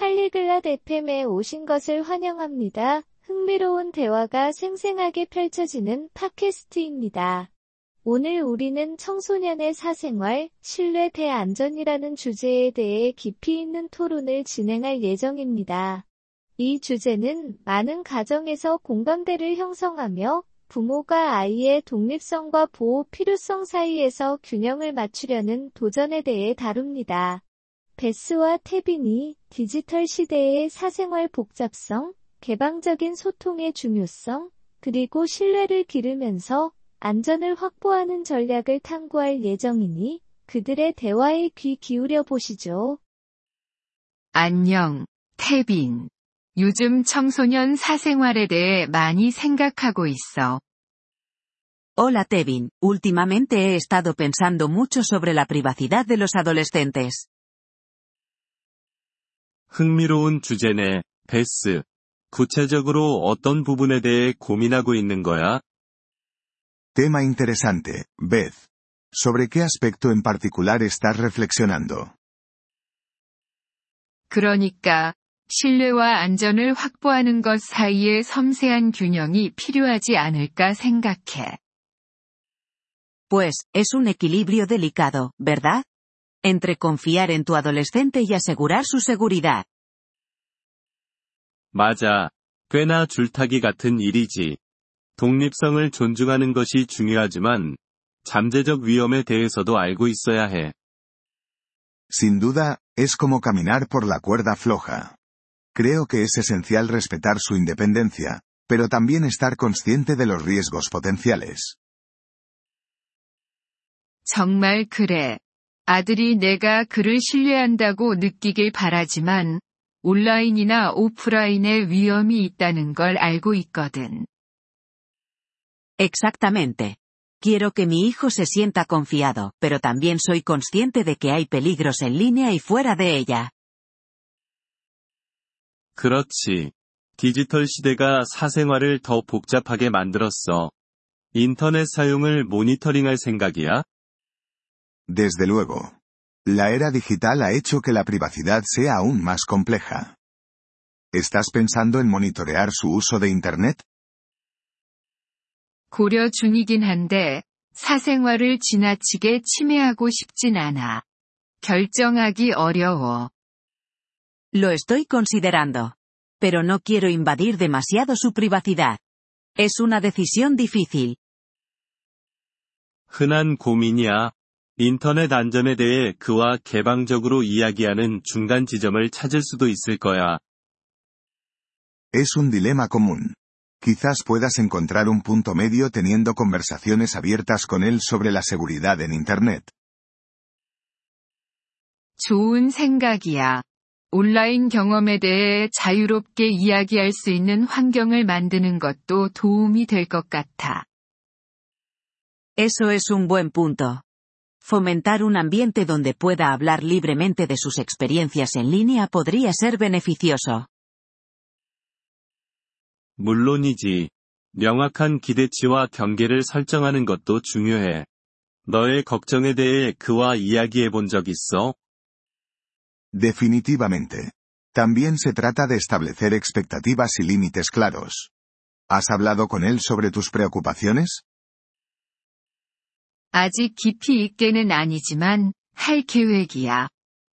팔리글랏 FM에 오신 것을 환영합니다. 흥미로운 대화가 생생하게 펼쳐지는 팟캐스트입니다. 오늘 우리는 청소년의 사생활, 신뢰 대안전이라는 주제에 대해 깊이 있는 토론을 진행할 예정입니다. 이 주제는 많은 가정에서 공감대를 형성하며 부모가 아이의 독립성과 보호 필요성 사이에서 균형을 맞추려는 도전에 대해 다룹니다. 베스와 태빈이 디지털 시대의 사생활 복잡성, 개방적인 소통의 중요성, 그리고 신뢰를 기르면서 안전을 확보하는 전략을 탐구할 예정이니 그들의 대화에 귀 기울여 보시죠. 안녕, 태빈. 요즘 청소년 사생활에 대해 많이 생각하고 있어. Hola Tevin, últimamente he estado pensando mucho sobre la privacidad de los adolescentes. 흥미로운 주제네, 베스. 구체적으로 어떤 부분에 대해 고민하고 있는 거야? Tema interesante, Beth. ¿Sobre qué aspecto en particular estás reflexionando? 그러니까, 신뢰와 안전을 확보하는 것 사이의 섬세한 균형이 필요하지 않을까 생각해. Pues, es un equilibrio delicado, ¿verdad? Entre confiar en tu adolescente y asegurar su seguridad. 맞아. 꽤나 줄타기 같은 일이지. 독립성을 존중하는 것이 중요하지만, 잠재적 위험에 대해서도 알고 있어야 해. Sin duda, es como caminar por la cuerda floja. Creo que es esencial respetar su independencia, pero también estar consciente de los riesgos potenciales. 정말 그래. 아들이 내가 그를 신뢰한다고 느끼길 바라지만, 온라인이나 오프라인의 위험이 있다는 걸 알고 있거든. Exactamente. Quiero que mi hijo se sienta confiado, pero también soy consciente de que hay peligros en línea y fuera de ella. 그렇지. 디지털 시대가 사생활을 더 복잡하게 만들었어. 인터넷 사용을 모니터링할 생각이야? Desde luego. La era digital ha hecho que la privacidad sea aún más compleja. ¿Estás pensando en monitorear su uso de Internet? 고려 중이긴 한데, 사생활을 지나치게 침해하고 싶진 않아. 결정하기 어려워. Lo estoy considerando. Pero no quiero invadir demasiado su privacidad. Es una decisión difícil. 흔한 고민이야. 인터넷 안전에 대해 그와 개방적으로 이야기하는 중간 지점을 찾을 수도 있을 거야. Es un dilema común. Quizás puedas encontrar un punto medio teniendo conversaciones abiertas con él sobre la seguridad en Internet. 좋은 생각이야. 온라인 경험에 대해 자유롭게 이야기할 수 있는 환경을 만드는 것도 도움이 될 것 같아. Eso es un buen punto. Fomentar un ambiente donde pueda hablar libremente de sus experiencias en línea podría ser beneficioso. 물론이지. 명확한 기대치와 경계를 설정하는 것도 중요해. 너의 걱정에 대해 그와 이야기해 본 적 있어? Definitivamente. También se trata de establecer expectativas y límites claros. ¿Has hablado con él sobre tus preocupaciones? 아직 깊이 있게는 아니지만, 할 계획이야.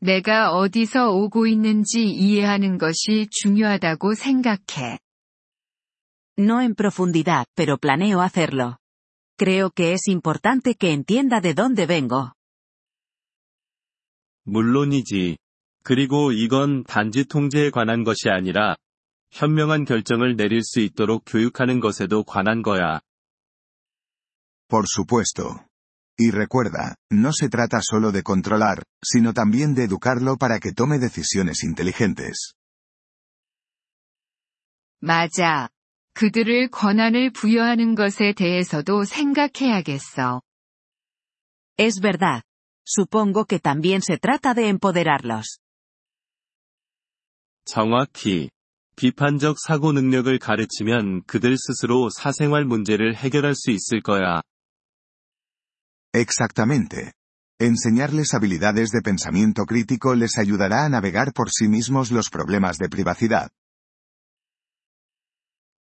내가 어디서 오고 있는지 이해하는 것이 중요하다고 생각해. No en profundidad, pero planeo hacerlo. Creo que es importante que entienda de dónde vengo. 물론이지. 그리고 이건 단지 통제에 관한 것이 아니라, 현명한 결정을 내릴 수 있도록 교육하는 것에도 관한 거야. Por supuesto. Y recuerda, no se trata solo de controlar, sino también de educarlo para que tome decisiones inteligentes. 맞아. 그들을 권한을 부여하는 것에 대해서도 생각해야겠어. Es verdad. Supongo que también se trata de empoderarlos. 정확히. 비판적 사고 능력을 가르치면 그들 스스로 사생활 문제를 해결할 수 있을 거야. Exactamente. enseñarles habilidades de pensamiento crítico les ayudará a navegar por sí mismos los problemas de privacidad.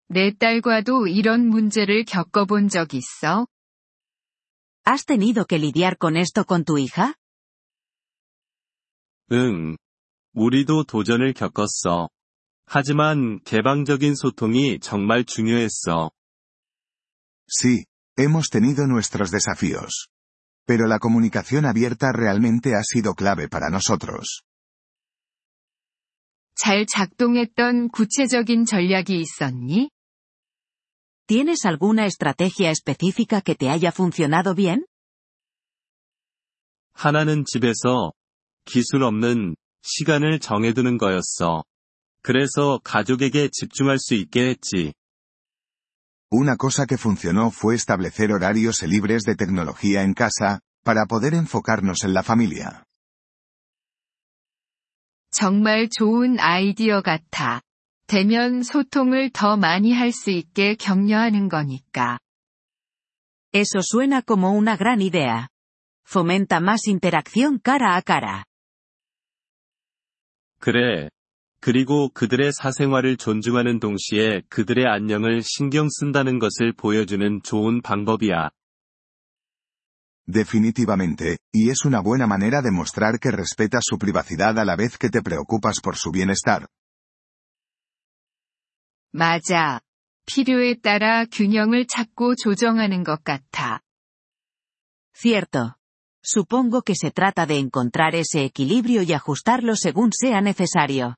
내 딸과도 이런 문제를 겪어본 적 있어? ¿Has tenido que lidiar con esto con tu hija? 응. 우리도 도전을 겪었어. 하지만 개방적인 소통이 정말 중요했어. Sí, hemos tenido nuestros desafíos. Pero la comunicación abierta realmente ha sido clave para nosotros. 잘 작동했던 구체적인 전략이 있었니? ¿Tienes alguna estrategia específica que te haya funcionado bien? 하나는 집에서 기술 없는 시간을 정해두는 거였어. 그래서 가족에게 집중할 수 있게 했지. Una cosa que funcionó fue establecer horarios libres de tecnología en casa, para poder enfocarnos en la familia. 정말 좋은 아이디어 같아. 대면 소통을 더 많이 할 수 있게 격려하는 거니까. Eso suena como una gran idea. Fomenta más interacción cara a cara. 그래. 그리고 그들의 사생활을 존중하는 동시에 그들의 안녕을 신경 쓴다는 것을 보여주는 좋은 방법이야. Definitivamente, y es una buena manera de mostrar que respetas su privacidad a la vez que te preocupas por su bienestar. 맞아. 필요에 따라 균형을 찾고 조정하는 것 같아. Cierto. Supongo que se trata de encontrar ese equilibrio y ajustarlo según sea necesario.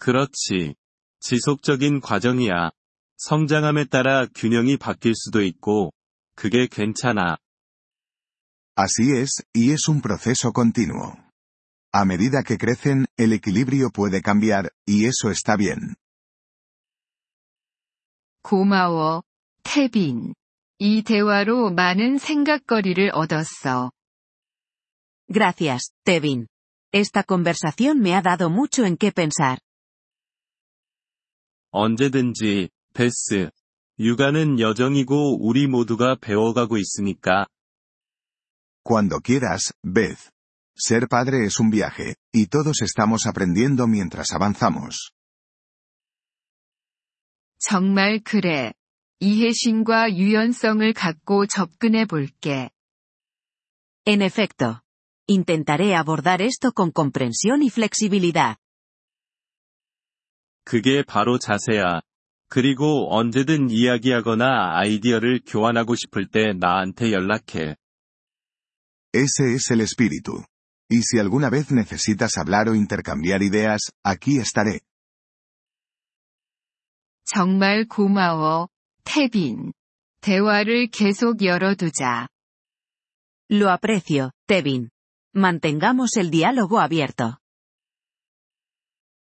그렇지. 지속적인 과정이야. 성장함에 따라 균형이 바뀔 수도 있고, 그게 괜찮아. Así es, y es un proceso continuo. A medida que crecen, el equilibrio puede cambiar, y eso está bien. 고마워, 태빈. 이 대화로 많은 생각거리를 얻었어. Gracias, Tevin. Esta conversación me ha dado mucho en qué pensar. 언제든지, 베스. 육아는 여정이고 우리 모두가 배워가고 있으니까. Cuando quieras, Beth. Ser padre es un viaje, y todos estamos aprendiendo mientras avanzamos. 정말 그래. 이해심과 유연성을 갖고 접근해 볼게. En efecto. Intentaré abordar esto con comprensión y flexibilidad. 그게 바로 자세야. 그리고 언제든 이야기하거나 아이디어를 교환하고 싶을 때 나한테 연락해. Ese es el espíritu. Y si alguna vez necesitas hablar o intercambiar ideas, aquí estaré. 정말 고마워, 태빈. 대화를 계속 열어두자. Lo aprecio, Tevin. Mantengamos el diálogo abierto.